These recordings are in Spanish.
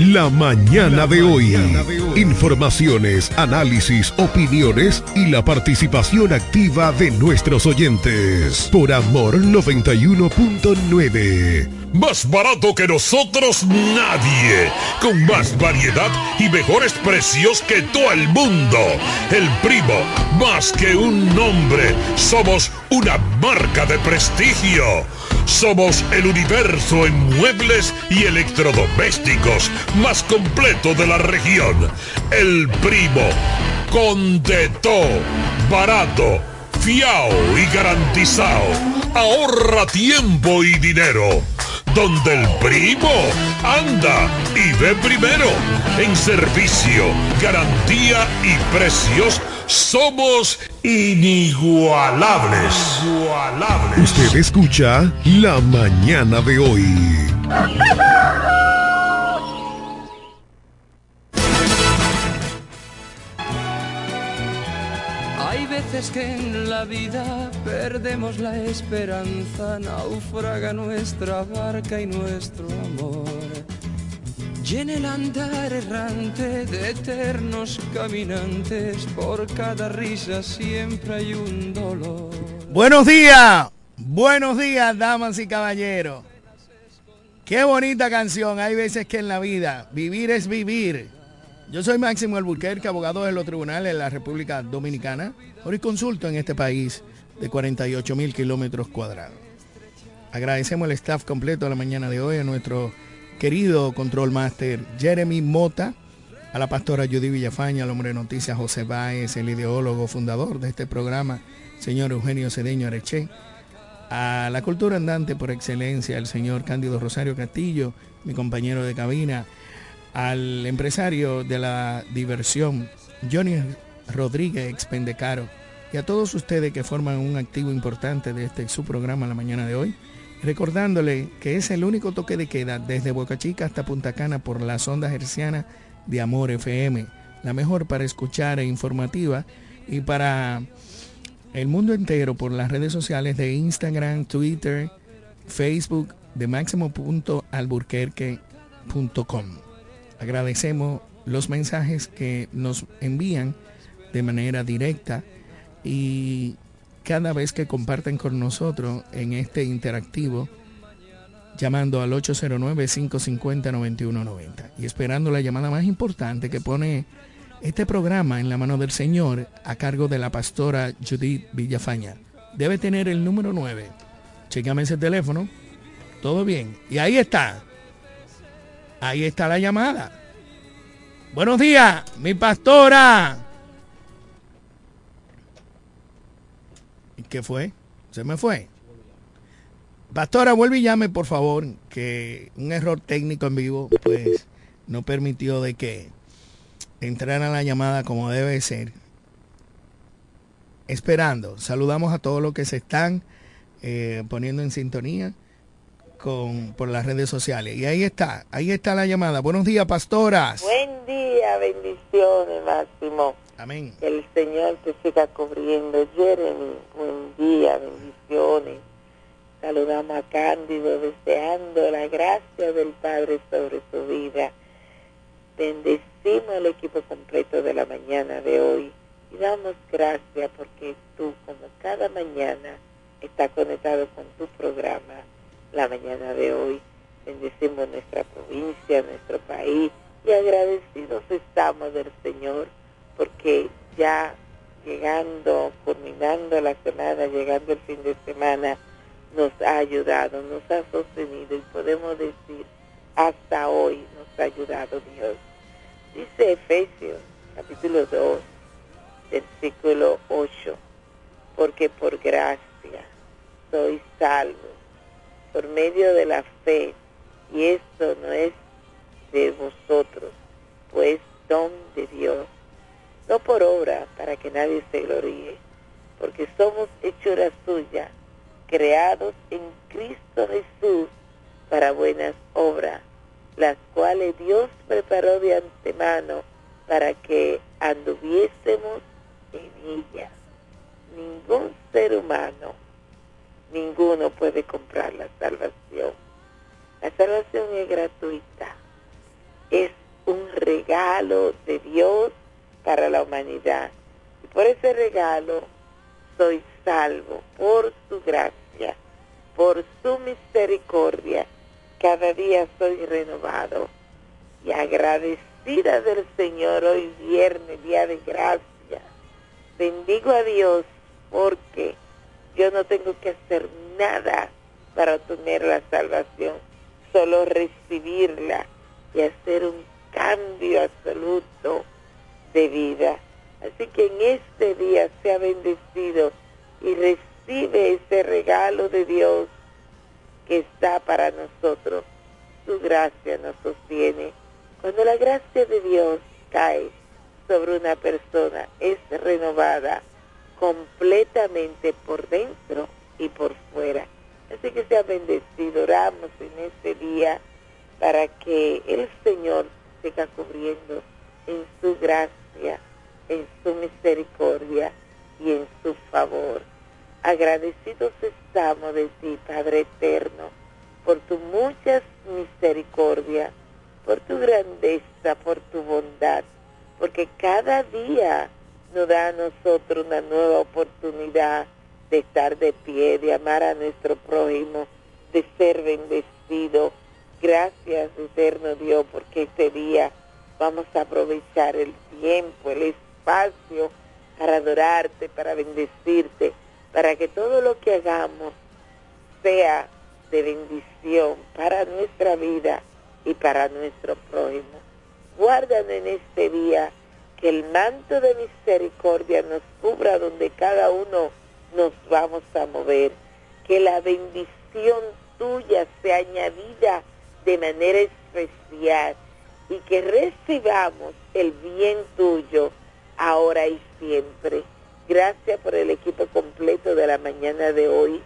La mañana de hoy. Informaciones, análisis, opiniones y la participación activa de nuestros oyentes. Por Amor 91.9. Más barato que nosotros nadie. Con más variedad y mejores precios que todo el mundo. El primo, más que un nombre, somos una marca de prestigio. Somos el universo en muebles y electrodomésticos más completo de la región. El primo. Con de todo. Barato. Fiao y garantizado. Ahorra tiempo y dinero donde el primo anda y ve primero. En servicio, garantía y precios somos inigualables. Usted escucha La Mañana de hoy. veces que en la vida perdemos la esperanza, naufraga nuestra barca y nuestro amor. Y el andar errante de eternos caminantes, por cada risa siempre hay un dolor. Buenos días, buenos días, damas y caballeros. Qué bonita canción. Hay veces que en la vida vivir es vivir. Yo soy Máximo Albuquerque, abogado de los tribunales de la República Dominicana. consulto en este país de 48 mil kilómetros cuadrados. Agradecemos el staff completo de la mañana de hoy, a nuestro querido control master Jeremy Mota, a la pastora Judy Villafaña, al hombre de noticias José Báez, el ideólogo fundador de este programa, señor Eugenio Cedeño Areche, a la cultura andante por excelencia, el señor Cándido Rosario Castillo, mi compañero de cabina, al empresario de la diversión, Johnny Rodríguez Expendecaro, y a todos ustedes que forman un activo importante de este su programa la mañana de hoy, recordándole que es el único toque de queda desde Boca Chica hasta Punta Cana por las ondas hercianas de Amor FM, la mejor para escuchar e informativa y para el mundo entero por las redes sociales de Instagram, Twitter, Facebook de máximo.alburquerque.com. Agradecemos los mensajes que nos envían de manera directa y cada vez que comparten con nosotros en este interactivo llamando al 809-550-9190 y esperando la llamada más importante que pone este programa en la mano del Señor a cargo de la pastora Judith Villafaña. Debe tener el número 9. Chequeame ese teléfono. Todo bien. Y ahí está. Ahí está la llamada. Buenos días, mi pastora. ¿Y qué fue? Se me fue. Pastora, vuelve y llame, por favor, que un error técnico en vivo, pues, no permitió de que entrara la llamada como debe ser. Esperando. Saludamos a todos los que se están eh, poniendo en sintonía con, por las redes sociales. Y ahí está, ahí está la llamada. Buenos días, pastoras. Buen día, bendiciones, Máximo. Amén. Que el Señor te siga cubriendo. Jeremy, buen día, bendiciones. Saludamos a Cándido deseando la gracia del Padre sobre su vida. Bendecimos al equipo completo de la mañana de hoy y damos gracias porque tú, como cada mañana, estás conectado con tu programa la mañana de hoy. Bendecimos nuestra provincia, nuestro país y agradecidos estamos del Señor porque ya llegando, culminando la semana, llegando el fin de semana, nos ha ayudado, nos ha sostenido y podemos decir, hasta hoy nos ha ayudado Dios. Dice Efesios capítulo 2, versículo 8, porque por gracia sois salvos por medio de la fe, y esto no es de vosotros, pues don de Dios, no por obra para que nadie se gloríe, porque somos hechura suya, creados en Cristo Jesús para buenas obras, las cuales Dios preparó de antemano para que anduviésemos en ellas. Ningún ser humano, ninguno puede comprar la salvación. La salvación es gratuita es un regalo de Dios para la humanidad. Y por ese regalo soy salvo, por su gracia, por su misericordia. Cada día soy renovado y agradecida del Señor hoy viernes, día de gracia. Bendigo a Dios porque yo no tengo que hacer nada para obtener la salvación, solo recibirla y hacer un cambio absoluto de vida. Así que en este día sea bendecido y recibe ese regalo de Dios que está para nosotros. Su gracia nos sostiene. Cuando la gracia de Dios cae sobre una persona, es renovada completamente por dentro y por fuera. Así que sea bendecido. Oramos en este día para que el Señor siga cubriendo en su gracia, en su misericordia y en su favor. Agradecidos estamos de ti, Padre eterno, por tu muchas misericordia, por tu grandeza, por tu bondad, porque cada día nos da a nosotros una nueva oportunidad de estar de pie, de amar a nuestro prójimo, de ser bendecido, Gracias, eterno Dios, porque este día vamos a aprovechar el tiempo, el espacio para adorarte, para bendecirte, para que todo lo que hagamos sea de bendición para nuestra vida y para nuestro prójimo. Guárdanos en este día que el manto de misericordia nos cubra donde cada uno nos vamos a mover, que la bendición tuya sea añadida de manera especial y que recibamos el bien tuyo ahora y siempre. Gracias por el equipo completo de la mañana de hoy,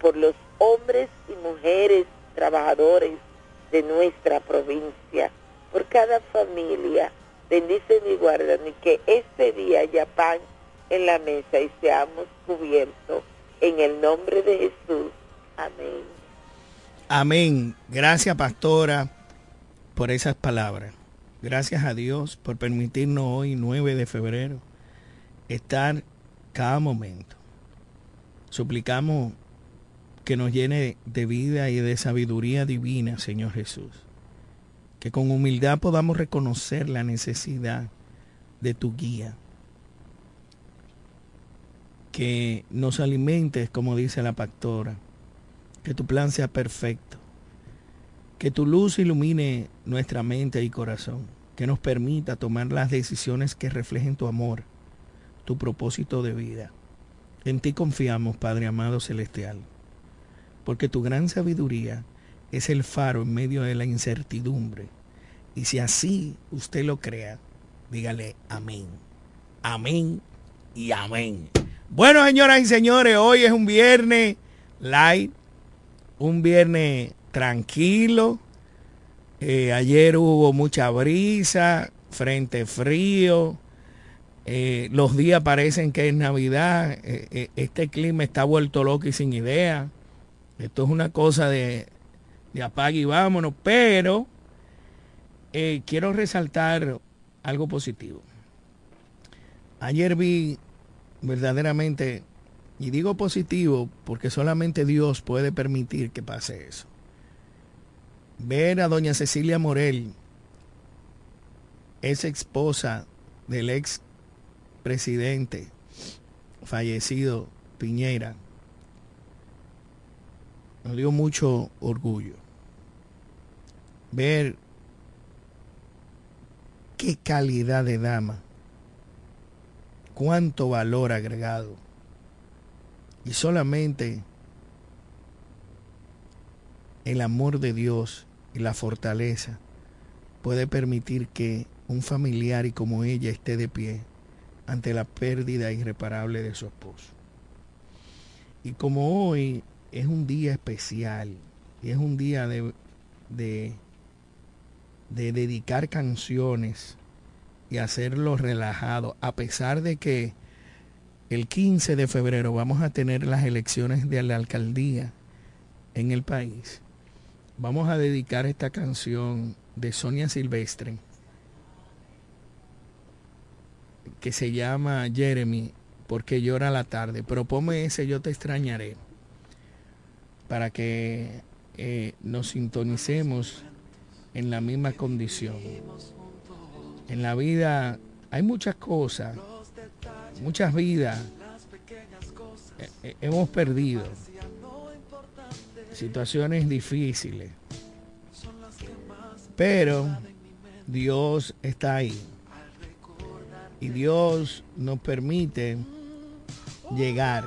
por los hombres y mujeres trabajadores de nuestra provincia, por cada familia. Bendicen y guardan y que este día haya pan en la mesa y seamos cubiertos. En el nombre de Jesús. Amén. Amén. Gracias, pastora, por esas palabras. Gracias a Dios por permitirnos hoy, 9 de febrero, estar cada momento. Suplicamos que nos llene de vida y de sabiduría divina, Señor Jesús. Que con humildad podamos reconocer la necesidad de tu guía. Que nos alimentes, como dice la pastora que tu plan sea perfecto, que tu luz ilumine nuestra mente y corazón, que nos permita tomar las decisiones que reflejen tu amor, tu propósito de vida. En ti confiamos, Padre amado celestial, porque tu gran sabiduría es el faro en medio de la incertidumbre. Y si así usted lo crea, dígale amén. Amén y amén. Bueno, señoras y señores, hoy es un viernes light un viernes tranquilo. Eh, ayer hubo mucha brisa, frente frío. Eh, los días parecen que es Navidad. Eh, este clima está vuelto loco y sin idea. Esto es una cosa de, de apague y vámonos. Pero quiero resaltar algo positivo. Ayer vi verdaderamente, y digo positivo porque solamente Dios puede permitir que pase eso. Ver a doña Cecilia Morel, esa esposa del ex presidente fallecido Piñera, nos dio mucho orgullo. Ver qué calidad de dama, cuánto valor agregado. Y solamente el amor de Dios y la fortaleza puede permitir que un familiar y como ella esté de pie ante la pérdida irreparable de su esposo. Y como hoy es un día especial y es un día de, de, de dedicar canciones y hacerlo relajado, a pesar de que el 15 de febrero vamos a tener las elecciones de la alcaldía en el país vamos a dedicar esta canción de Sonia Silvestre que se llama Jeremy porque llora la tarde. Pero ponme ese Yo te extrañaré para que eh, nos sintonicemos en la misma condición. En la vida hay muchas cosas, muchas vidas eh, eh, hemos perdido situaciones difíciles. Pero Dios está ahí. Y Dios nos permite llegar.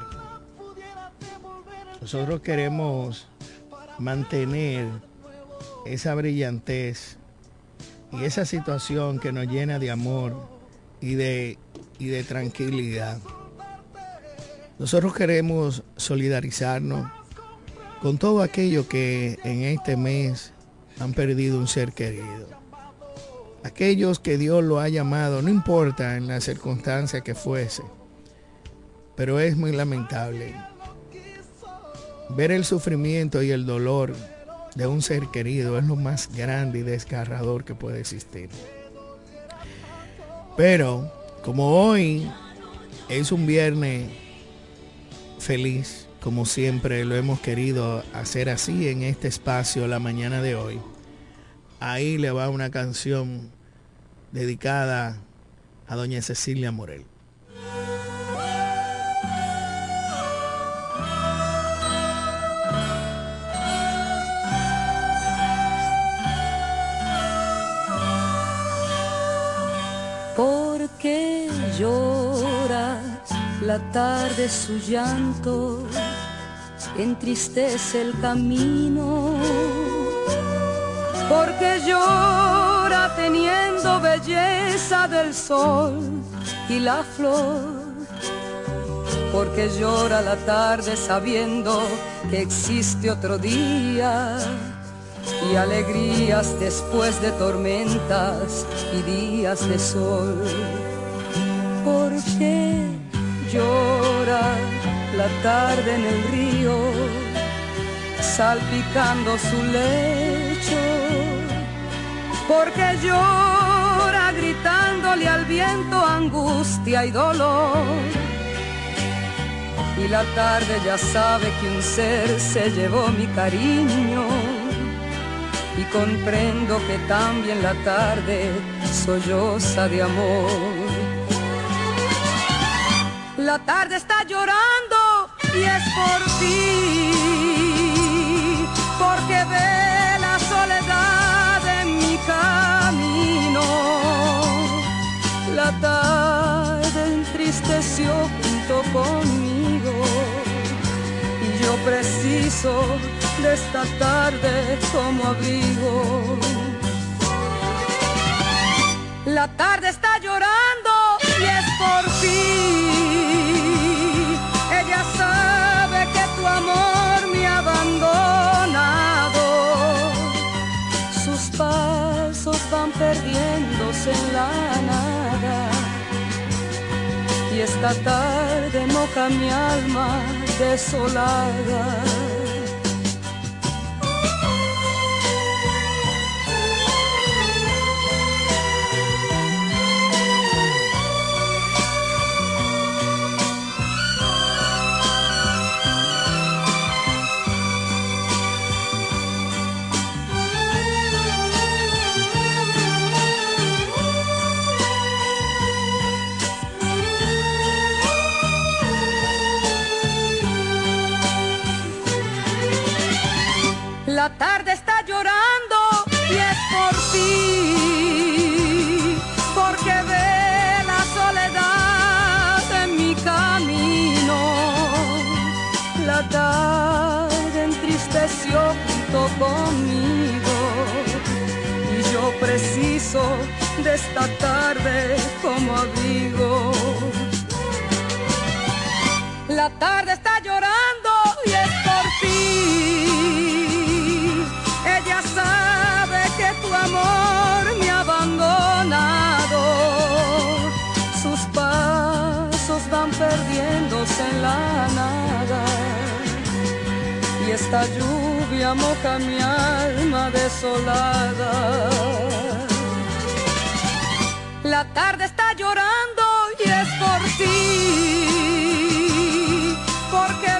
Nosotros queremos mantener esa brillantez y esa situación que nos llena de amor y de, y de tranquilidad. Nosotros queremos solidarizarnos con todo aquello que en este mes han perdido un ser querido. Aquellos que Dios lo ha llamado, no importa en la circunstancia que fuese, pero es muy lamentable ver el sufrimiento y el dolor de un ser querido es lo más grande y desgarrador que puede existir. Pero como hoy es un viernes feliz, como siempre lo hemos querido hacer así en este espacio la mañana de hoy. Ahí le va una canción dedicada a doña Cecilia Morel. Porque lloras la tarde su llanto entristece el camino, porque llora teniendo belleza del sol y la flor, porque llora la tarde sabiendo que existe otro día y alegrías después de tormentas y días de sol. Porque llora la tarde en el río, salpicando su lecho, porque llora gritándole al viento angustia y dolor. Y la tarde ya sabe que un ser se llevó mi cariño. Y comprendo que también la tarde solloza de amor. La tarde está llorando y es por ti, porque ve la soledad en mi camino. La tarde entristeció junto conmigo y yo preciso de esta tarde como abrigo. La tarde está llorando y es por ti van perdiéndose en la nada. esta tarde moja mi alma desolada. Como abrigo. La tarde está llorando y es por ti sabe que tu amor me ha abandonado. Sus pasos van perdiéndose en la nada. Y esta lluvia moja mi alma desolada. La tarde llorando y es por ti, porque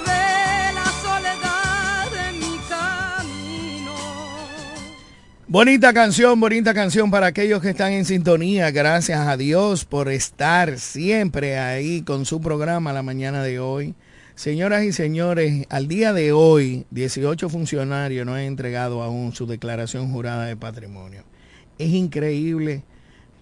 Bonita canción, bonita canción para aquellos que están en sintonía. Gracias a Dios por estar siempre ahí con su programa la mañana de hoy. Señoras y señores, al día de hoy, 18 funcionarios no han entregado aún su declaración jurada de patrimonio. Es increíble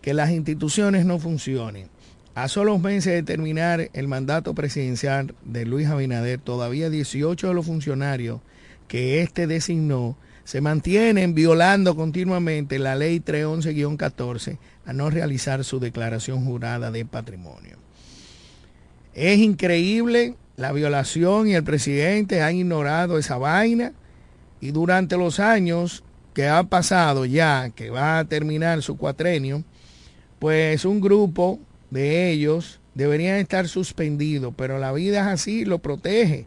que las instituciones no funcionen. A solo meses de terminar el mandato presidencial de Luis Abinader, todavía 18 de los funcionarios que éste designó se mantienen violando continuamente la ley 311-14 a no realizar su declaración jurada de patrimonio. Es increíble la violación y el presidente ha ignorado esa vaina y durante los años que ha pasado ya, que va a terminar su cuatrenio, pues un grupo de ellos deberían estar suspendidos, pero la vida es así, lo protege.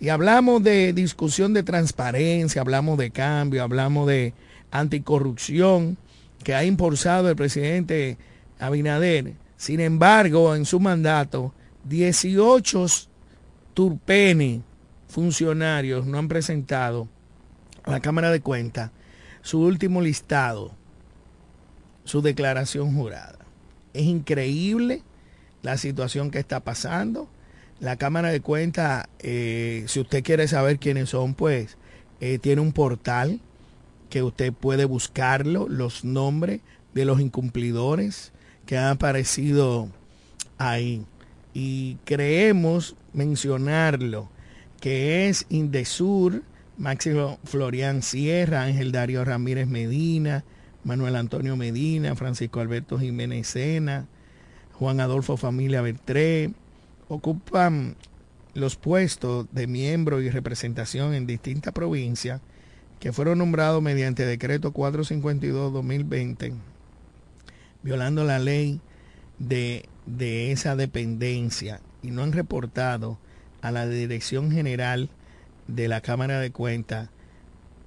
Y hablamos de discusión de transparencia, hablamos de cambio, hablamos de anticorrupción que ha impulsado el presidente Abinader. Sin embargo, en su mandato, 18 turpenes funcionarios no han presentado a la Cámara de Cuentas su último listado, su declaración jurada. Es increíble la situación que está pasando. La Cámara de Cuentas, eh, si usted quiere saber quiénes son, pues eh, tiene un portal que usted puede buscarlo, los nombres de los incumplidores que han aparecido ahí. Y creemos mencionarlo, que es Indesur, Máximo Florian Sierra, Ángel Darío Ramírez Medina, Manuel Antonio Medina, Francisco Alberto Jiménez Sena, Juan Adolfo Familia Bertré, ocupan los puestos de miembro y representación en distintas provincias que fueron nombrados mediante decreto 452-2020, violando la ley de, esa dependencia y no han reportado a la Dirección General de la Cámara de Cuentas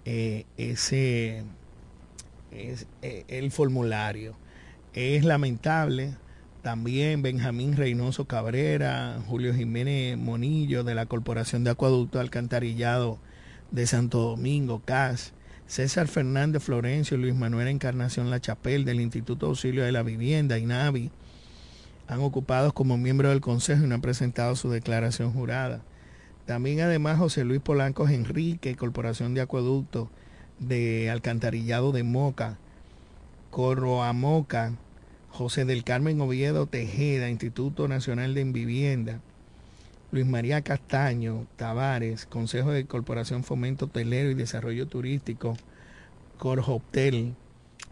eh, ese es, eh, el formulario. Es lamentable, también Benjamín Reynoso Cabrera, Julio Jiménez Monillo de la Corporación de Acueducto Alcantarillado de Santo Domingo, CAS, César Fernández Florencio, Luis Manuel Encarnación La Chapel del Instituto Auxilio de la Vivienda, INAVI, han ocupado como miembros del Consejo y no han presentado su declaración jurada. También además José Luis Polanco Enrique, Corporación de Acueducto de Alcantarillado de Moca, Corroamoca, José del Carmen Oviedo Tejeda, Instituto Nacional de Vivienda, Luis María Castaño Tavares, Consejo de Corporación Fomento Hotelero y Desarrollo Turístico, Corjoptel,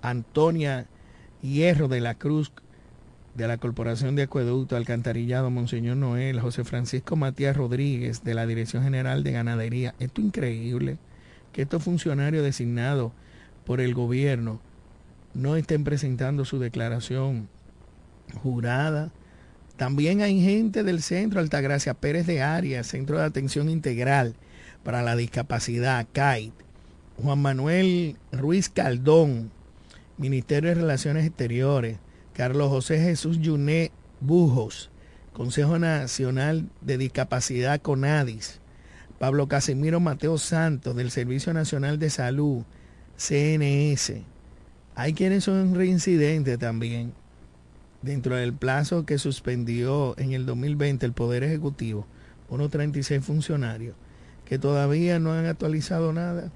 Antonia Hierro de la Cruz, de la Corporación de Acueducto Alcantarillado, Monseñor Noel, José Francisco Matías Rodríguez, de la Dirección General de Ganadería. Esto es increíble, que estos funcionarios designados por el gobierno no estén presentando su declaración jurada También hay gente del centro Altagracia Pérez de Arias, Centro de Atención Integral para la Discapacidad, CAIT. Juan Manuel Ruiz Caldón, Ministerio de Relaciones Exteriores. Carlos José Jesús Yuné Bujos, Consejo Nacional de Discapacidad CONADIS. Pablo Casimiro Mateo Santos, del Servicio Nacional de Salud, CNS. Hay quienes son reincidentes también dentro del plazo que suspendió en el 2020 el Poder Ejecutivo, unos 36 funcionarios que todavía no han actualizado nada.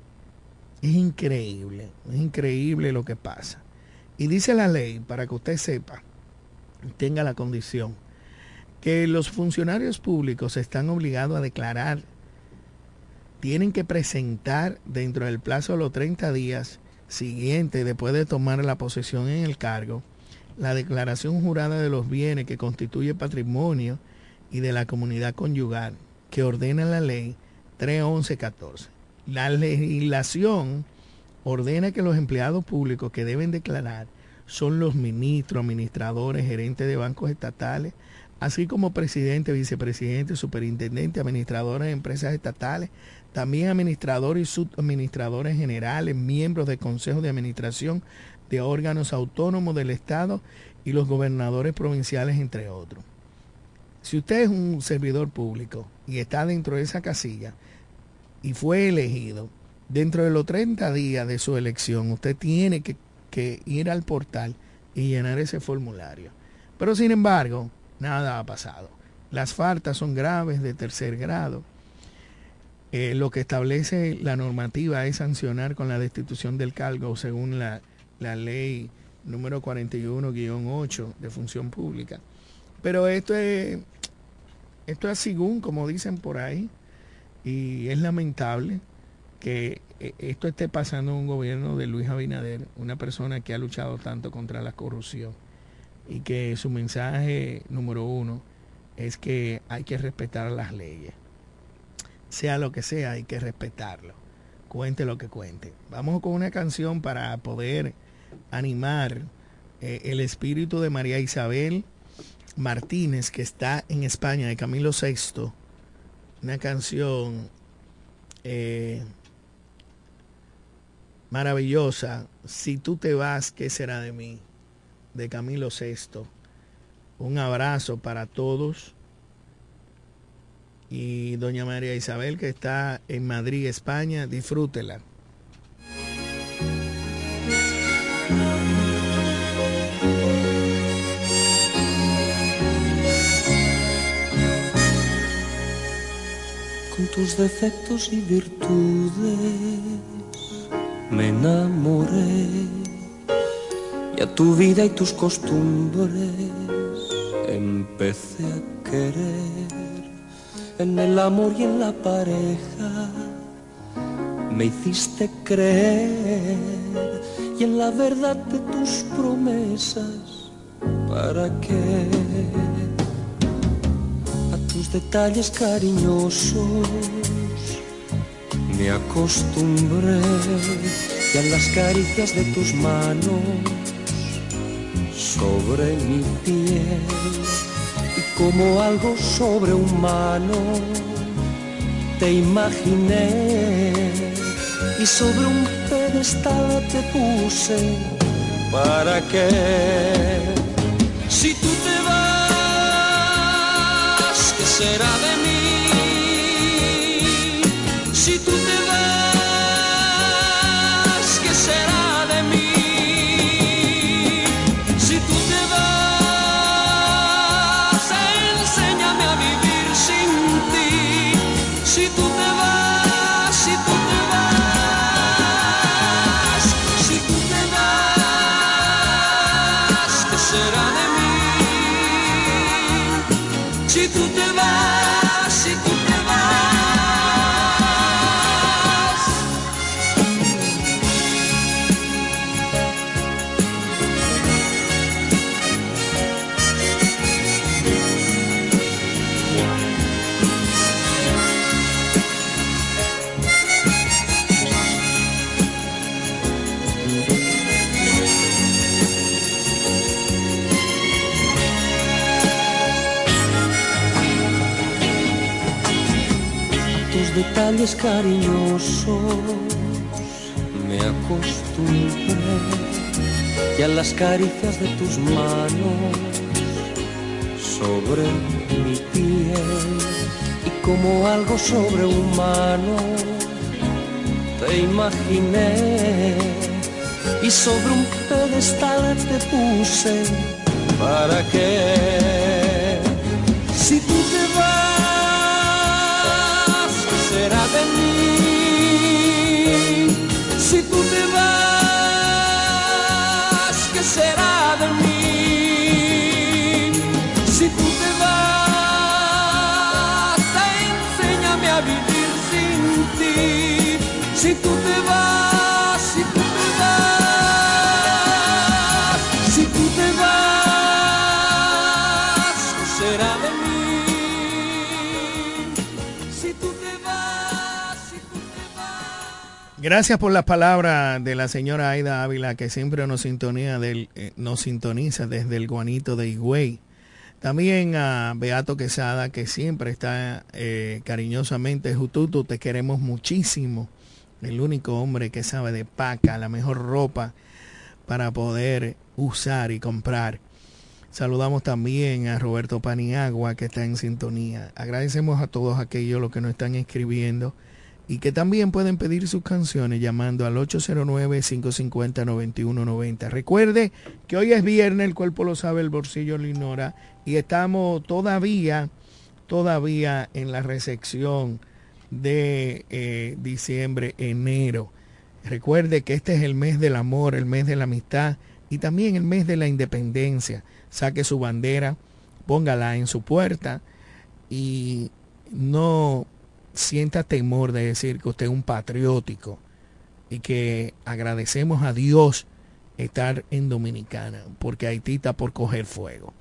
Es increíble, es increíble lo que pasa. Y dice la ley, para que usted sepa, tenga la condición, que los funcionarios públicos están obligados a declarar, tienen que presentar dentro del plazo de los 30 días siguientes después de tomar la posesión en el cargo, la declaración jurada de los bienes que constituye patrimonio y de la comunidad conyugal que ordena la ley 31114. La legislación ordena que los empleados públicos que deben declarar son los ministros, administradores, gerentes de bancos estatales, así como presidente, vicepresidente, superintendente, administradores de empresas estatales, también administradores y subadministradores generales, miembros de consejos de administración de órganos autónomos del Estado y los gobernadores provinciales, entre otros. Si usted es un servidor público y está dentro de esa casilla y fue elegido, dentro de los 30 días de su elección, usted tiene que, que ir al portal y llenar ese formulario. Pero sin embargo, nada ha pasado. Las faltas son graves de tercer grado. Eh, lo que establece la normativa es sancionar con la destitución del cargo según la la ley número 41-8 de función pública. Pero esto es, esto es según, como dicen por ahí, y es lamentable que eh, esto esté pasando en un gobierno de Luis Abinader, una persona que ha luchado tanto contra la corrupción, y que su mensaje número uno es que hay que respetar las leyes. Sea lo que sea, hay que respetarlo. Cuente lo que cuente. Vamos con una canción para poder animar eh, el espíritu de María Isabel Martínez, que está en España, de Camilo VI, una canción eh, maravillosa, Si tú te vas, ¿qué será de mí? de Camilo VI. Un abrazo para todos. Y doña María Isabel, que está en Madrid, España, disfrútela. Con tus defectos y virtudes me enamoré y a tu vida y tus costumbres empecé a querer en el amor y en la pareja me hiciste creer y en la verdad de tus promesas, ¿para qué? A tus detalles cariñosos me acostumbré y a las caricias de tus manos sobre mi piel como algo sobrehumano te imaginé y sobre un pedestal te puse para que si tú te vas, ¿qué será de mí? Cariñosos me acostumbré y a las caricias de tus manos sobre mi piel y como algo sobrehumano te imaginé y sobre un pedestal te puse para que de mí si tú te vas Gracias por las palabras de la señora Aida Ávila, que siempre nos, sintonía del, eh, nos sintoniza desde el guanito de Higüey. También a Beato Quesada, que siempre está eh, cariñosamente, Jututu, te queremos muchísimo. El único hombre que sabe de paca, la mejor ropa para poder usar y comprar. Saludamos también a Roberto Paniagua, que está en sintonía. Agradecemos a todos aquellos los que nos están escribiendo y que también pueden pedir sus canciones llamando al 809-550-9190. Recuerde que hoy es viernes, el cuerpo lo sabe, el bolsillo lo ignora y estamos todavía, todavía en la recepción de eh, diciembre, enero. Recuerde que este es el mes del amor, el mes de la amistad y también el mes de la independencia. Saque su bandera, póngala en su puerta y no sienta temor de decir que usted es un patriótico y que agradecemos a Dios estar en Dominicana, porque Haití está por coger fuego.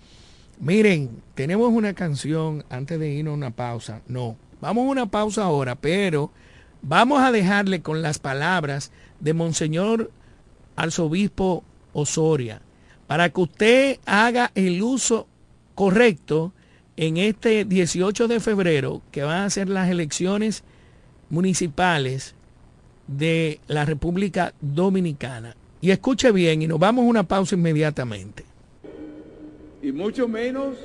Miren, tenemos una canción antes de irnos a una pausa. No, vamos a una pausa ahora, pero vamos a dejarle con las palabras de Monseñor Arzobispo Osoria para que usted haga el uso correcto en este 18 de febrero, que van a ser las elecciones municipales de la República Dominicana. Y escuche bien, y nos vamos a una pausa inmediatamente. Y mucho menos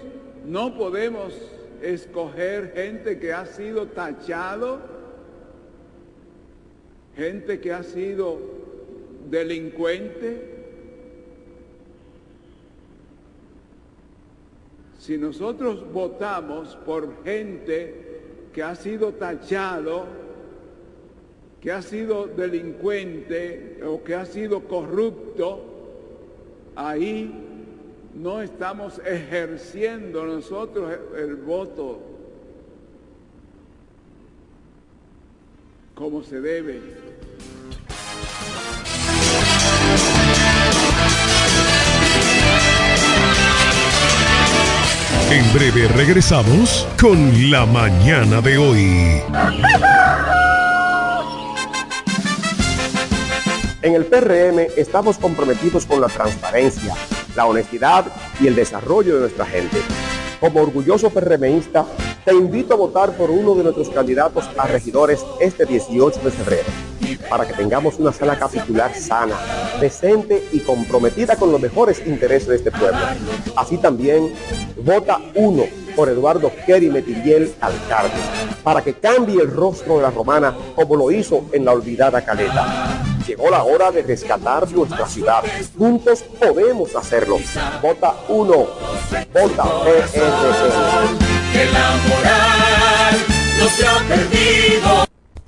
no podemos escoger gente que ha sido tachado, gente que ha sido delincuente. Si nosotros votamos por gente que ha sido tachado, que ha sido delincuente o que ha sido corrupto, ahí no estamos ejerciendo nosotros el voto como se debe. En breve regresamos con la mañana de hoy. En el PRM estamos comprometidos con la transparencia, la honestidad y el desarrollo de nuestra gente. Como orgulloso PRMista, te invito a votar por uno de nuestros candidatos a regidores este 18 de febrero, para que tengamos una sala capitular sana, decente y comprometida con los mejores intereses de este pueblo. Así también, vota uno por Eduardo Kerry Metiliel Alcalde, para que cambie el rostro de la romana como lo hizo en la olvidada Caleta. Llegó la hora de rescatar nuestra ciudad. Juntos podemos hacerlo. Vota uno. Vota. Que la moral no se ha perdido.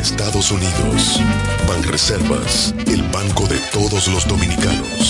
Estados Unidos. Banreservas, el banco de todos los dominicanos.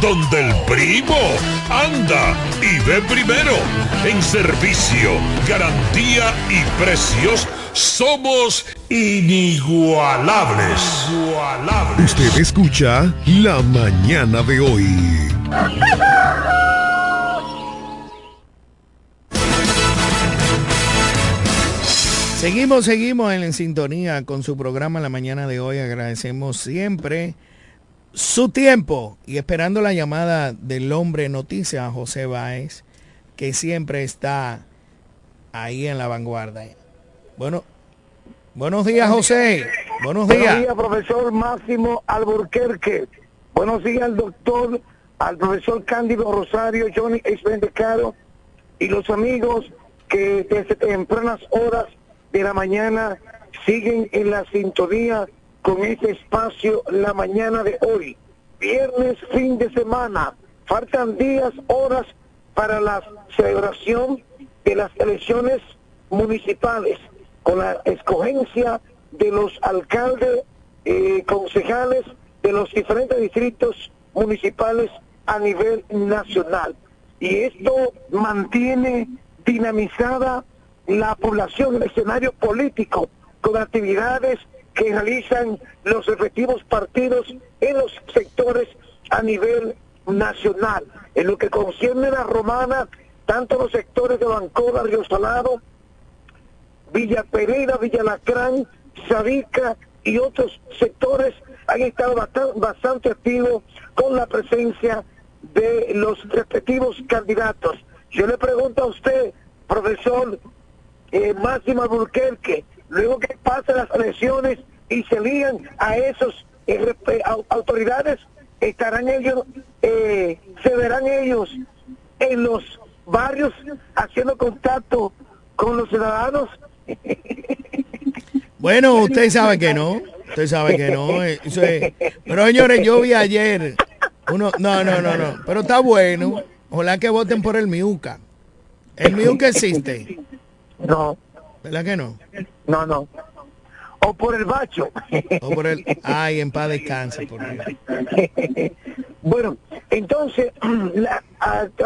Donde el primo anda y ve primero. En servicio, garantía y precios somos inigualables. Usted escucha La Mañana de hoy. Seguimos, seguimos en, sintonía con su programa La Mañana de hoy. Agradecemos siempre su tiempo y esperando la llamada del hombre noticia, José Báez, que siempre está ahí en la vanguardia. Bueno, buenos días, José. Buenos días. Buenos días, profesor Máximo Alburquerque. Buenos días al doctor, al profesor Cándido Rosario, Johnny Caro y los amigos que desde tempranas horas de la mañana siguen en la sintonía con este espacio la mañana de hoy. Viernes, fin de semana. Faltan días, horas para la celebración de las elecciones municipales con la escogencia de los alcaldes, eh, concejales de los diferentes distritos municipales a nivel nacional. Y esto mantiene dinamizada la población, el escenario político, con actividades que realizan los respectivos partidos en los sectores a nivel nacional. En lo que concierne a la romana, tanto los sectores de Bancola, Río Salado, Villa Pereira, Villa Lacrán, Sabica y otros sectores han estado bastante, activos con la presencia de los respectivos candidatos. Yo le pregunto a usted, profesor eh, Máximo Alburquerque, luego que pasen las elecciones y se lían a esos eh, autoridades, estarán ellos, eh, se verán ellos en los barrios haciendo contacto con los ciudadanos. Bueno, usted sabe que no, usted sabe que no. Eh, pero señores, yo vi ayer uno, no, no, no, no, pero está bueno. Ojalá que voten por el Miuca. ¿El Miuca existe? No. ¿Verdad que no? No, no. O por el bacho. O por el... Ay, en paz descanse, por Bueno, entonces, la,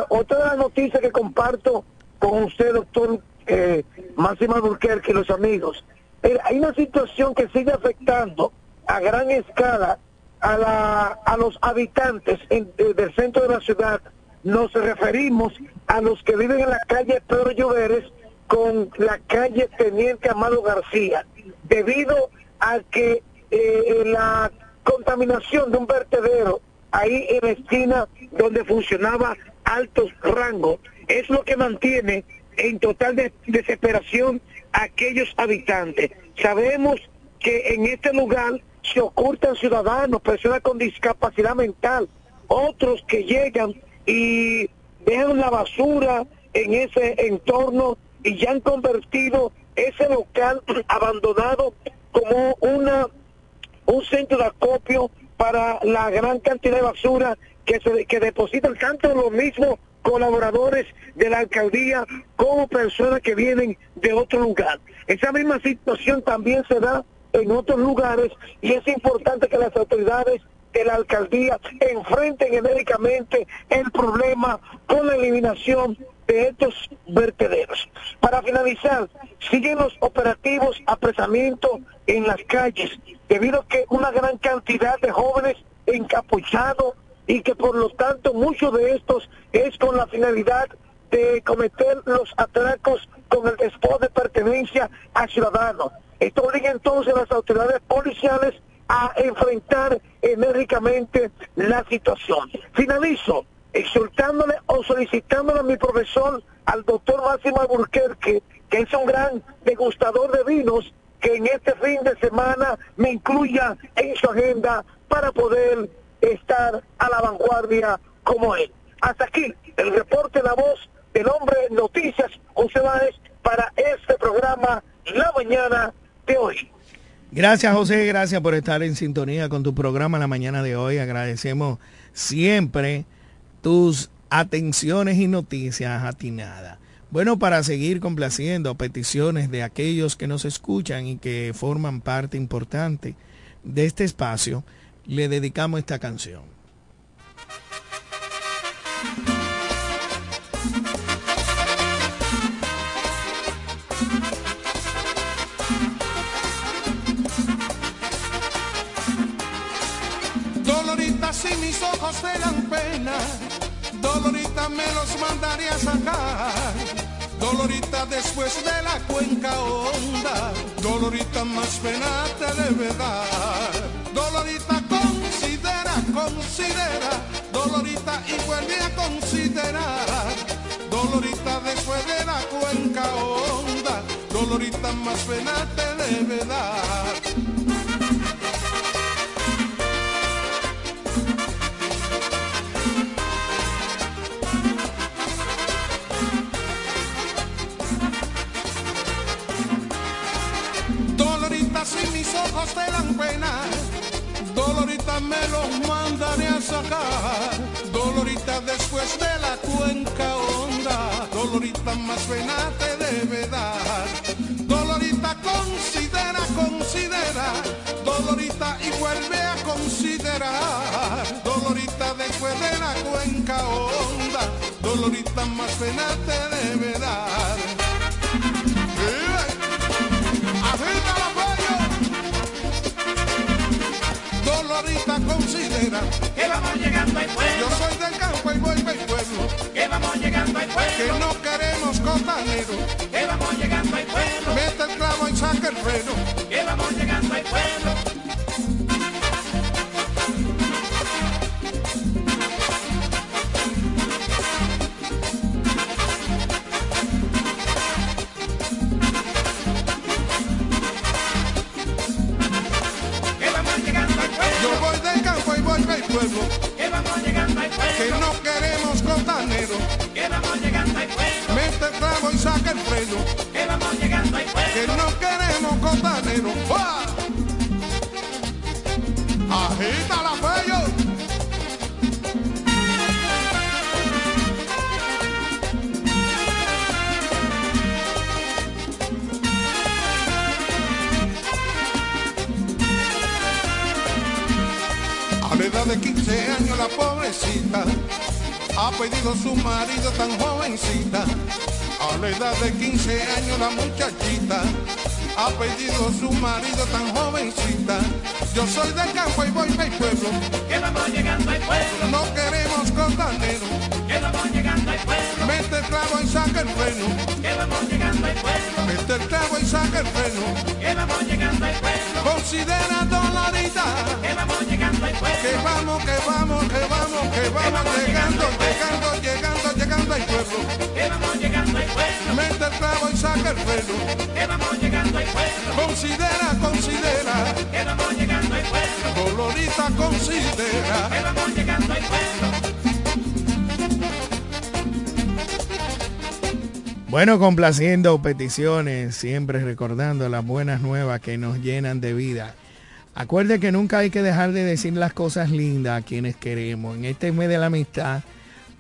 otra noticia que comparto con usted, doctor eh, Máximo Alburquerque y los amigos. Eh, hay una situación que sigue afectando a gran escala a, la, a los habitantes del centro de la ciudad. Nos referimos a los que viven en la calle Pedro Lloveres con la calle Teniente Amado García, debido a que eh, la contaminación de un vertedero ahí en la esquina donde funcionaba altos rangos es lo que mantiene en total desesperación a aquellos habitantes. Sabemos que en este lugar se ocultan ciudadanos, personas con discapacidad mental, otros que llegan y dejan la basura en ese entorno y ya han convertido ese local abandonado como una un centro de acopio para la gran cantidad de basura que se que depositan tanto los mismos colaboradores de la alcaldía como personas que vienen de otro lugar. Esa misma situación también se da en otros lugares y es importante que las autoridades de la alcaldía enfrenten enérgicamente el problema con la eliminación de estos vertederos. Para finalizar, siguen los operativos apresamiento en las calles, debido a que una gran cantidad de jóvenes encapuchados y que por lo tanto muchos de estos es con la finalidad de cometer los atracos con el despojo de pertenencia a ciudadanos. Esto obliga entonces a las autoridades policiales a enfrentar enérgicamente la situación. Finalizo exhortándole o solicitándole a mi profesor, al doctor Máximo Alburquerque, que es un gran degustador de vinos, que en este fin de semana me incluya en su agenda para poder estar a la vanguardia como él. Hasta aquí el reporte La Voz del Hombre Noticias, José Báez, para este programa La Mañana de hoy. Gracias José, gracias por estar en sintonía con tu programa la mañana de hoy. Agradecemos siempre tus atenciones y noticias atinadas. Bueno, para seguir complaciendo peticiones de aquellos que nos escuchan y que forman parte importante de este espacio, le dedicamos esta canción. Dolorita, si mis ojos te dan pena, Dolorita me los mandaría a sacar. Dolorita después de la cuenca honda, Dolorita más pena te debe dar. Dolorita considera, considera, Dolorita y vuelve a considerar. Dolorita después de la cuenca honda, Dolorita más pena te debe dar. Dolorita me los mandaré a sacar. Dolorita después de la cuenca honda, Dolorita más pena te debe dar. Dolorita considera, considera, Dolorita y vuelve a considerar. Dolorita después de la cuenca honda, Dolorita más pena te debe dar. Considera que vamos llegando al pueblo. Yo soy del campo y vuelve al pueblo. Que vamos llegando al pueblo. Que no queremos costanero. Que vamos llegando al pueblo. Mete el clavo y saca el freno. Que vamos llegando al pueblo. Pueblo. Que vamos llegando al pueblo. Que no queremos costanero. Que vamos llegando al pueblo. Mete el clavo y saca el freno. Que vamos llegando al pueblo. Que no queremos costanero. ¡Fua! Agita la pello. 15 años la pobrecita ha pedido su marido tan jovencita. A la edad de 15 años la muchachita ha pedido su marido tan jovencita. Yo soy del campo y voy del pueblo. Que vamos llegando al pueblo. No queremos costanero. Que vamos llegando al pueblo. Mete el clavo y saca el freno. Que vamos llegando al pueblo. Mete el clavo y saca el freno. Que vamos llegando al pueblo. Considera Dolorita. Que vamos llegando al pueblo. Que vamos, que vamos, que vamos, que vamos llegando, llegando, llegando, llegando al pueblo. Que vamos llegando al pueblo. Mete el clavo y saca el freno. Que vamos llegando al pueblo. Considera, considera. Que vamos llegando al pueblo. Dolorita considera. Que vamos llegando al pueblo. Bueno, complaciendo peticiones, siempre recordando las buenas nuevas que nos llenan de vida. Acuerde que nunca hay que dejar de decir las cosas lindas a quienes queremos. En este mes de la amistad,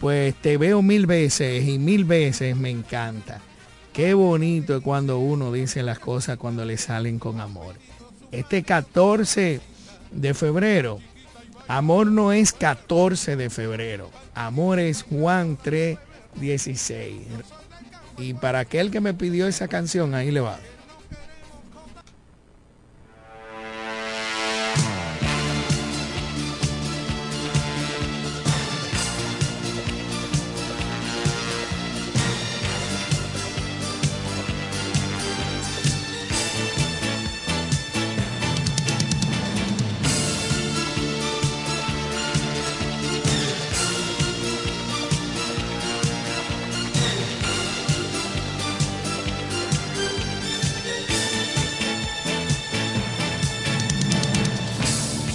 pues te veo mil veces y mil veces me encanta. Qué bonito es cuando uno dice las cosas cuando le salen con amor. Este 14 de febrero, amor no es 14 de febrero, amor es Juan 3, 16. Y para aquel que me pidió esa canción, ahí le va.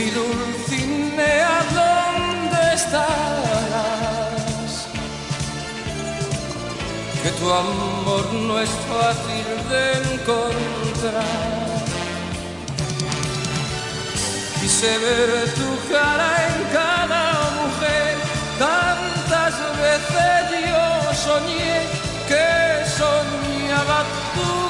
Mi Dulcinea, ¿dónde estarás? Que tu amor no es fácil de encontrar. Quise ver tu cara en cada mujer, tantas veces yo soñé que soñaba tu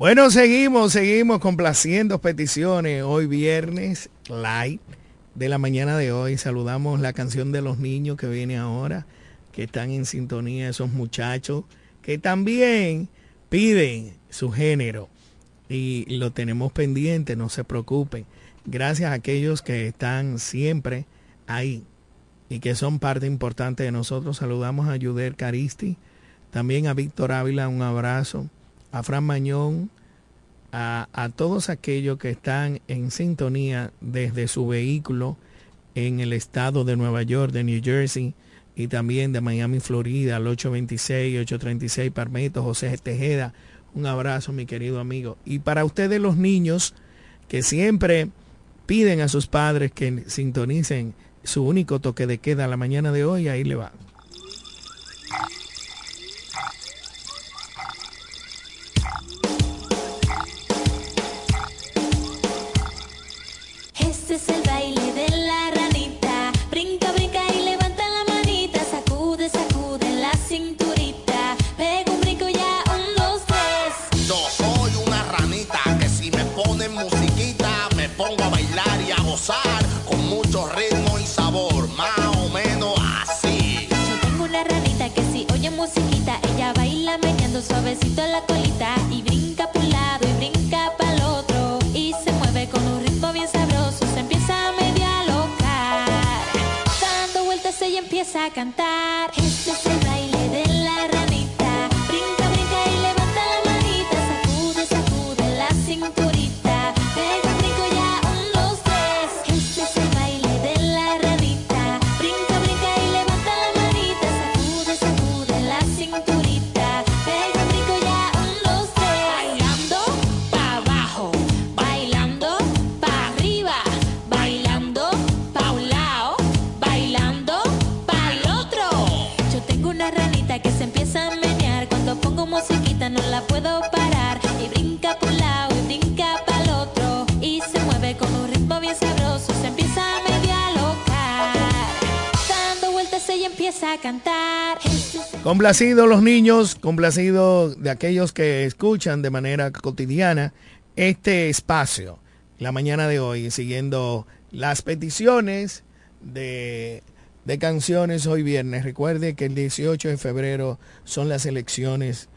Bueno, seguimos, seguimos complaciendo peticiones. Hoy viernes, light de la mañana de hoy. Saludamos la canción de los niños que viene ahora, que están en sintonía, esos muchachos que también piden su género y lo tenemos pendiente, no se preocupen. Gracias a aquellos que están siempre ahí y que son parte importante de nosotros. Saludamos a Yuder Caristi, también a Víctor Ávila, un abrazo, a Fran Mañón, a, a todos aquellos que están en sintonía desde su vehículo en el estado de Nueva York, de New Jersey y también de Miami, Florida, al 826-836 Parmeto, José Tejeda. Un abrazo, mi querido amigo. Y para ustedes los niños que siempre piden a sus padres que sintonicen su único toque de queda la mañana de hoy, ahí le va. Meneando suavecito la colita y brinca por un lado y brinca para el otro. Y se mueve con un ritmo bien sabroso, se empieza a media loca. Dando vueltas ella empieza a cantar. Complacidos los niños, complacidos de aquellos que escuchan de manera cotidiana este espacio, la mañana de hoy, siguiendo las peticiones de, de canciones hoy viernes. Recuerde que el 18 de febrero son las elecciones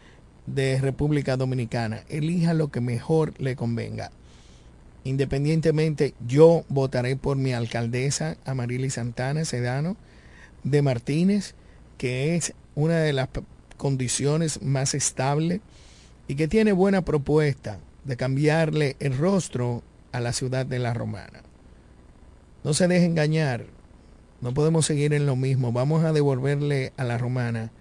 de República Dominicana. Elija lo que mejor le convenga. Independientemente, yo votaré por mi alcaldesa, Amarili Santana Sedano de Martínez, que es una de las condiciones más estables y que tiene buena propuesta de cambiarle el rostro a la ciudad de la Romana. No se deje engañar, no podemos seguir en lo mismo, vamos a devolverle a la Romana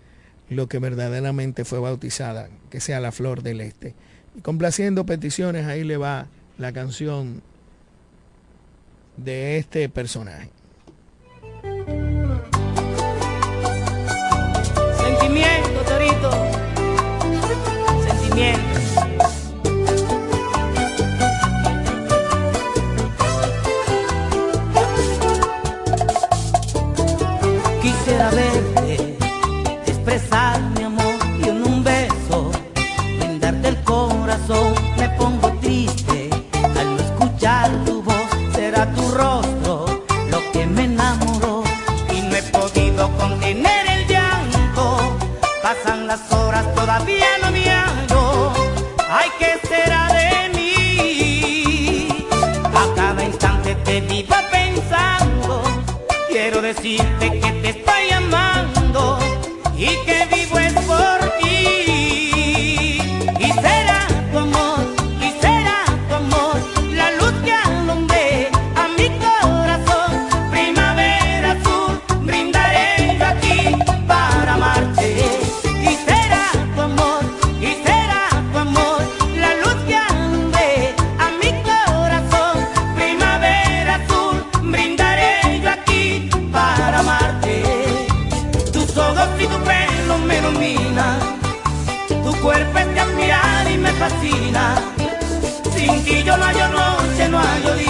lo que verdaderamente fue bautizada, que sea la flor del este. Y complaciendo peticiones, ahí le va la canción de este personaje. Sentimiento, Torito. Sentimiento. Quisiera verte, expresar mi amor y en un beso, brindarte el corazón. Me pongo triste al escuchar tu voz, será tu rostro decirte que te estoy amando y que me iluminan, tu cuerpo es de admirar y me fascina. Sin ti yo no hallo noche, no hallo día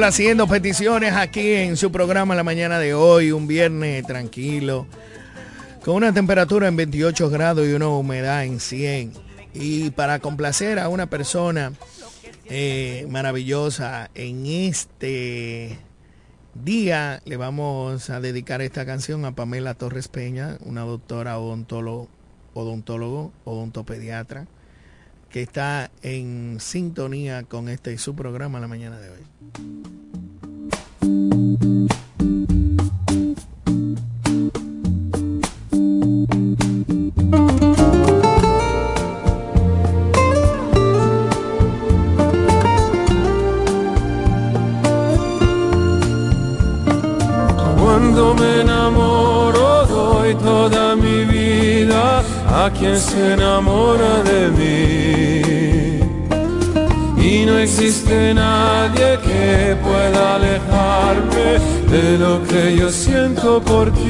complaciendo peticiones aquí en su programa la mañana de hoy, un viernes tranquilo, con una temperatura en 28 grados y una humedad en 100. Y para complacer a una persona eh, maravillosa en este día, le vamos a dedicar esta canción a Pamela Torres Peña, una doctora odontólogo, odontólogo, odontopediatra, que está en sintonía con este su programa la mañana de hoy. Cuando me enamoro doy todo a quien se enamora de mí. Y no existe nadie que pueda alejarme de lo que yo siento por ti.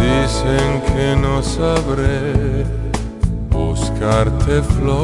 Dicen que no sabré buscarte flores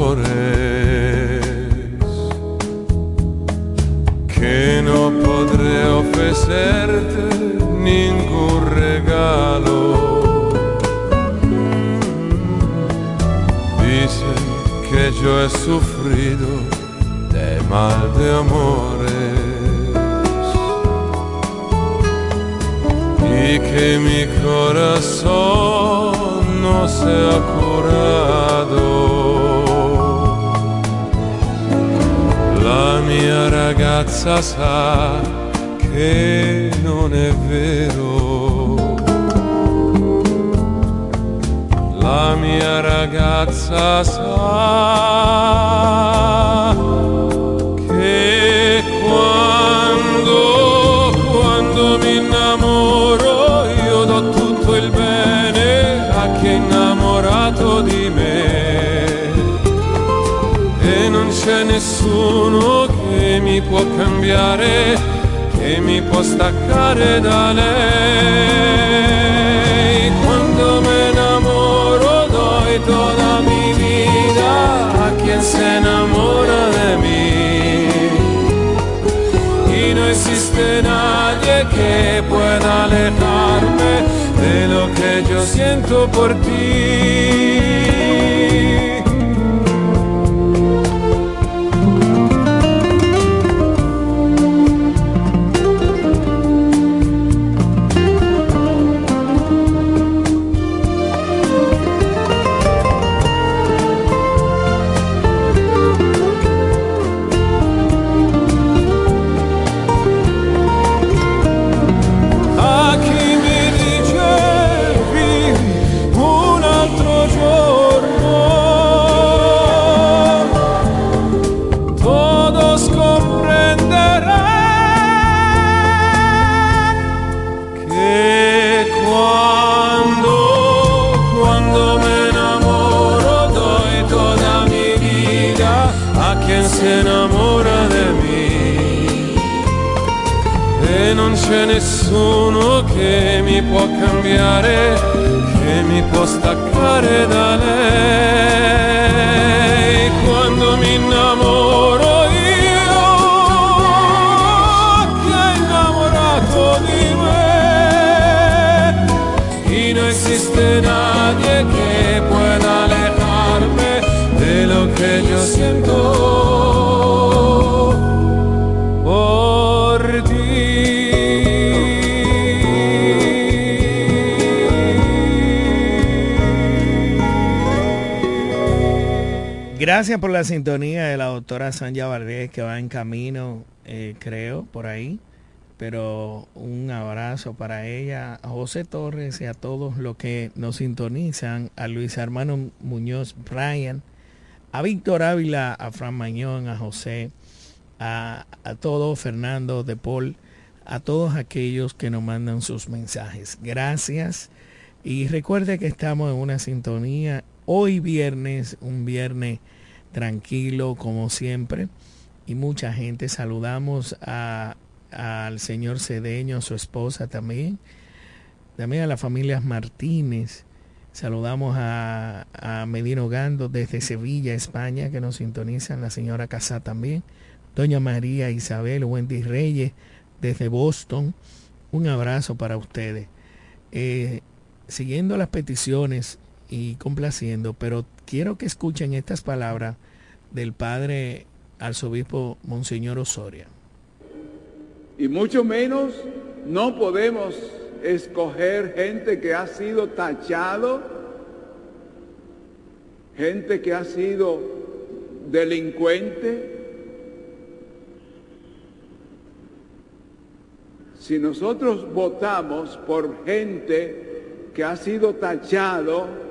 sa che non è vero. La mia ragazza sa che quando, quando mi innamoro io do tutto il bene a chi è innamorato di me e non c'è nessuno che mi può cambiare, che mi può staccare da lei. Quando me enamoro doy toda mi vida a quien se enamora de mí. Y no existe nadie que pueda alejarme de lo que yo siento por ti. Gracias por la sintonía de la doctora Sanja Valdés que va en camino, eh, creo, por ahí. Pero un abrazo para ella, a José Torres y a todos los que nos sintonizan, a Luis Hermano Muñoz Brian, a Víctor Ávila, a Fran Mañón, a José, a, a todos, Fernando de Paul, a todos aquellos que nos mandan sus mensajes. Gracias. Y recuerde que estamos en una sintonía hoy viernes, un viernes tranquilo como siempre. Y mucha gente. Saludamos al señor Cedeño, a su esposa también. También a las familias Martínez. Saludamos a, a Medino Gando desde Sevilla, España, que nos sintonizan. La señora Casá también. Doña María Isabel Wendy Reyes desde Boston. Un abrazo para ustedes. Eh, siguiendo las peticiones y complaciendo, pero quiero que escuchen estas palabras del padre arzobispo Monseñor Osoria. Y mucho menos no podemos escoger gente que ha sido tachado, gente que ha sido delincuente. Si nosotros votamos por gente que ha sido tachado,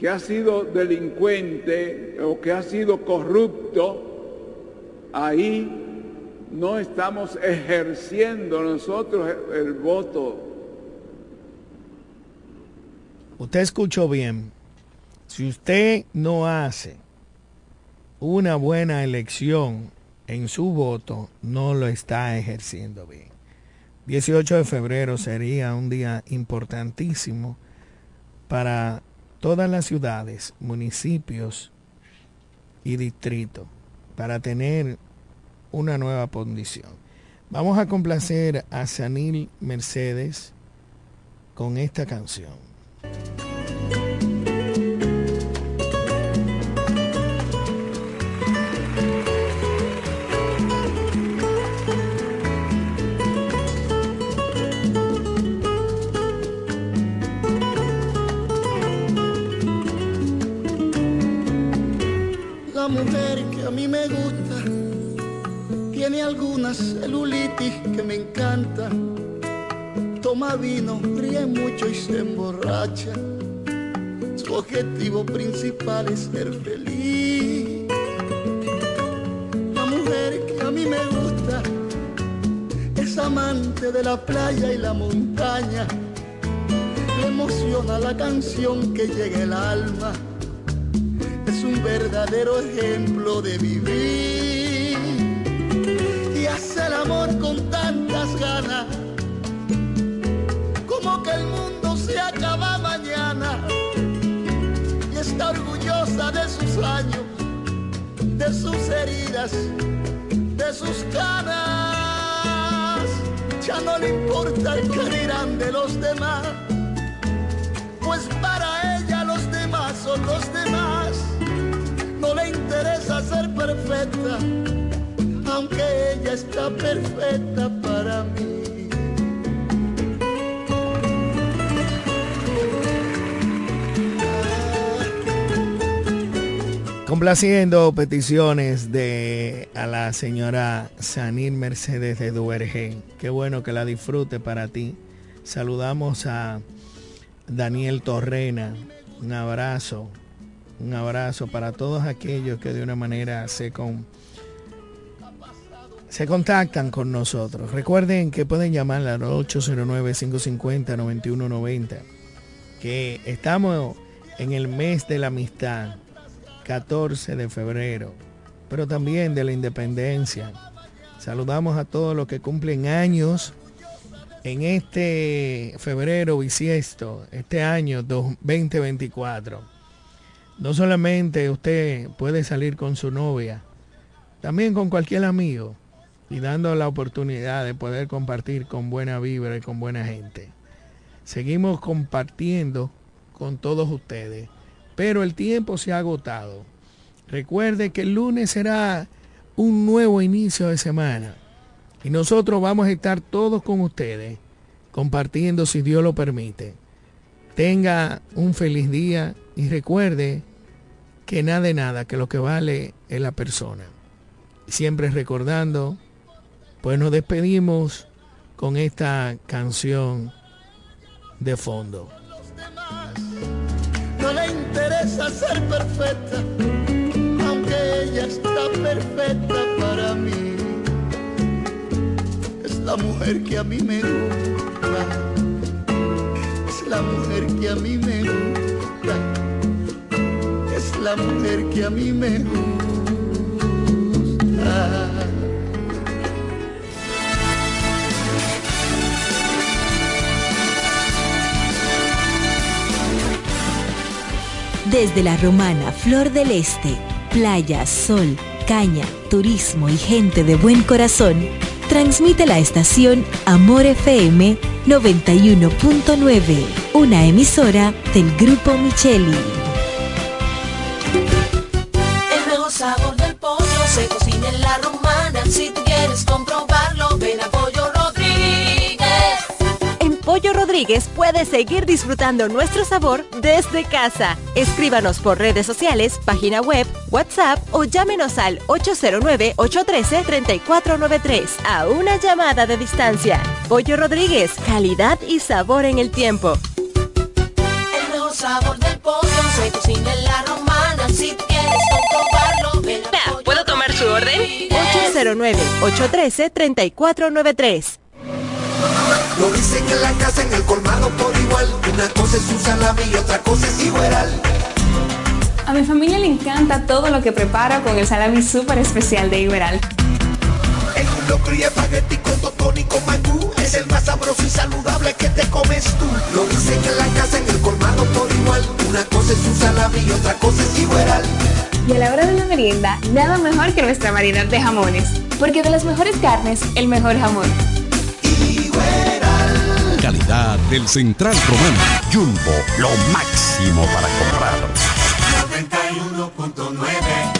que ha sido delincuente o que ha sido corrupto, ahí no estamos ejerciendo nosotros el voto. Usted escuchó bien. Si usted no hace una buena elección en su voto, no lo está ejerciendo bien. 18 de febrero sería un día importantísimo para todas las ciudades, municipios y distritos para tener una nueva condición. Vamos a complacer a Sanil Mercedes con esta canción. A mí me gusta tiene algunas celulitis que me encanta. Toma vino, ríe mucho y se emborracha. Su objetivo principal es ser feliz. La mujer que a mí me gusta es amante de la playa y la montaña. Le emociona la canción que llega el alma un verdadero ejemplo de vivir. Y hace el amor con tantas ganas como que el mundo se acaba mañana. Y está orgullosa de sus años, de sus heridas, de sus canas. Ya no le importa el que dirán de los demás, pues para ella los demás son los demás interesa ser perfecta, aunque ella está perfecta para mí. Complaciendo peticiones de a la señora Sanil Mercedes de Duerge. Qué bueno que la disfrute para ti. Saludamos a Daniel Torrena. Un abrazo. Un abrazo para todos aquellos que de una manera se, con, se contactan con nosotros. Recuerden que pueden llamar al 809-550-9190. Que estamos en el mes de la amistad, 14 de febrero, pero también de la independencia. Saludamos a todos los que cumplen años en este febrero bisiesto, este año 2024. No solamente usted puede salir con su novia, también con cualquier amigo y dando la oportunidad de poder compartir con buena vibra y con buena gente. Seguimos compartiendo con todos ustedes, pero el tiempo se ha agotado. Recuerde que el lunes será un nuevo inicio de semana y nosotros vamos a estar todos con ustedes compartiendo si Dios lo permite. Tenga un feliz día y recuerde que nada de nada, que lo que vale es la persona. Siempre recordando, pues nos despedimos con esta canción de fondo. No le interesa ser perfecta, aunque ella está perfecta para mí. Es la mujer que a mí me gusta, es la mujer que a mí me gusta, la mujer que a mí me gusta. Desde la romana Flor del Este, playa, sol, caña, turismo y gente de buen corazón, transmite la estación Amor FM 91.9, una emisora del Grupo Micheli. Se cocina en la romana. Si tú quieres comprobarlo, ven a Pollo Rodríguez. En Pollo Rodríguez puedes seguir disfrutando nuestro sabor desde casa. Escríbanos por redes sociales, página web, WhatsApp o llámenos al 809-813-3493 a una llamada de distancia. Pollo Rodríguez, calidad y sabor en el tiempo. El mejor sabor del pollo se cocina en la romana. Si tú quieres comprobarlo, 809-813-3493. Lo dicen en la casa, en el colmado por igual. Una cosa es un salami y otra cosa es igual. A mi familia le encanta todo lo que preparo con el salami súper especial de Iberal. En un locro y espagueti con totón y con mangú Es el más sabroso y saludable que te comes tú Lo dicen en la casa, en el colmado por igual Una cosa es un salami y otra cosa es igual Y a la hora de la merienda, nada mejor que nuestra variedad de jamones Porque de las mejores carnes, el mejor jamón Calidad del Central Romano. Jumbo, lo máximo para comprar. 91.9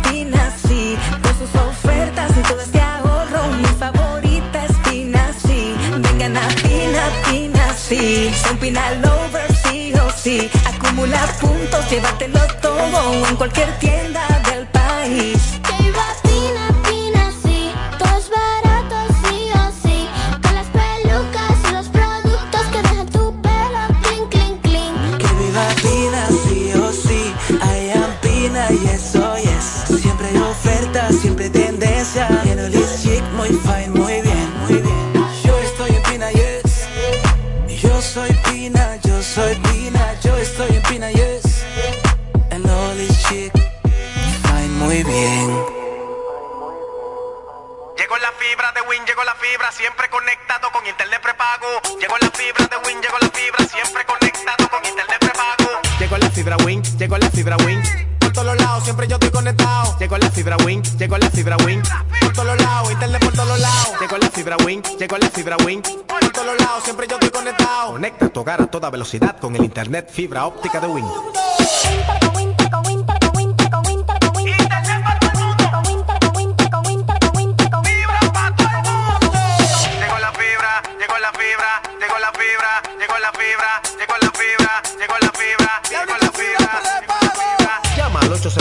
sí. Son Pina Lovers, sí o sí. Acumula puntos, llévatelo todo en cualquier tienda del país. La fibra de Win, llegó la fibra, siempre conectado con internet prepago. Llegó la fibra de Win, llegó la fibra, siempre conectado con internet prepago. Llegó la fibra Win, llegó la fibra Win. Por todos lados, siempre yo estoy conectado. Llegó la fibra Win, llegó la fibra Win. Por todos lados, internet por todos lados. Llegó la fibra Win, llegó la fibra Win. Por todos lados, siempre yo estoy conectado. Conecta tu hogar a toda velocidad con el internet fibra óptica de Win.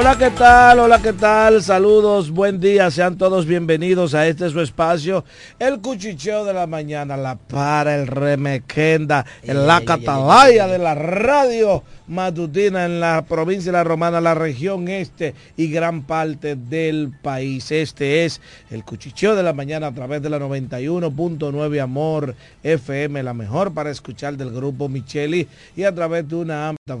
Hola, ¿qué tal? Hola, ¿qué tal? Saludos, buen día, sean todos bienvenidos a este su espacio, el cuchicheo de la mañana, la para, el remequenda, en la catalaya de la radio matutina en la provincia de la Romana, la región este y gran parte del país. Este es el cuchicheo de la mañana a través de la 91.9 Amor FM, la mejor para escuchar del grupo Micheli y a través de una amplia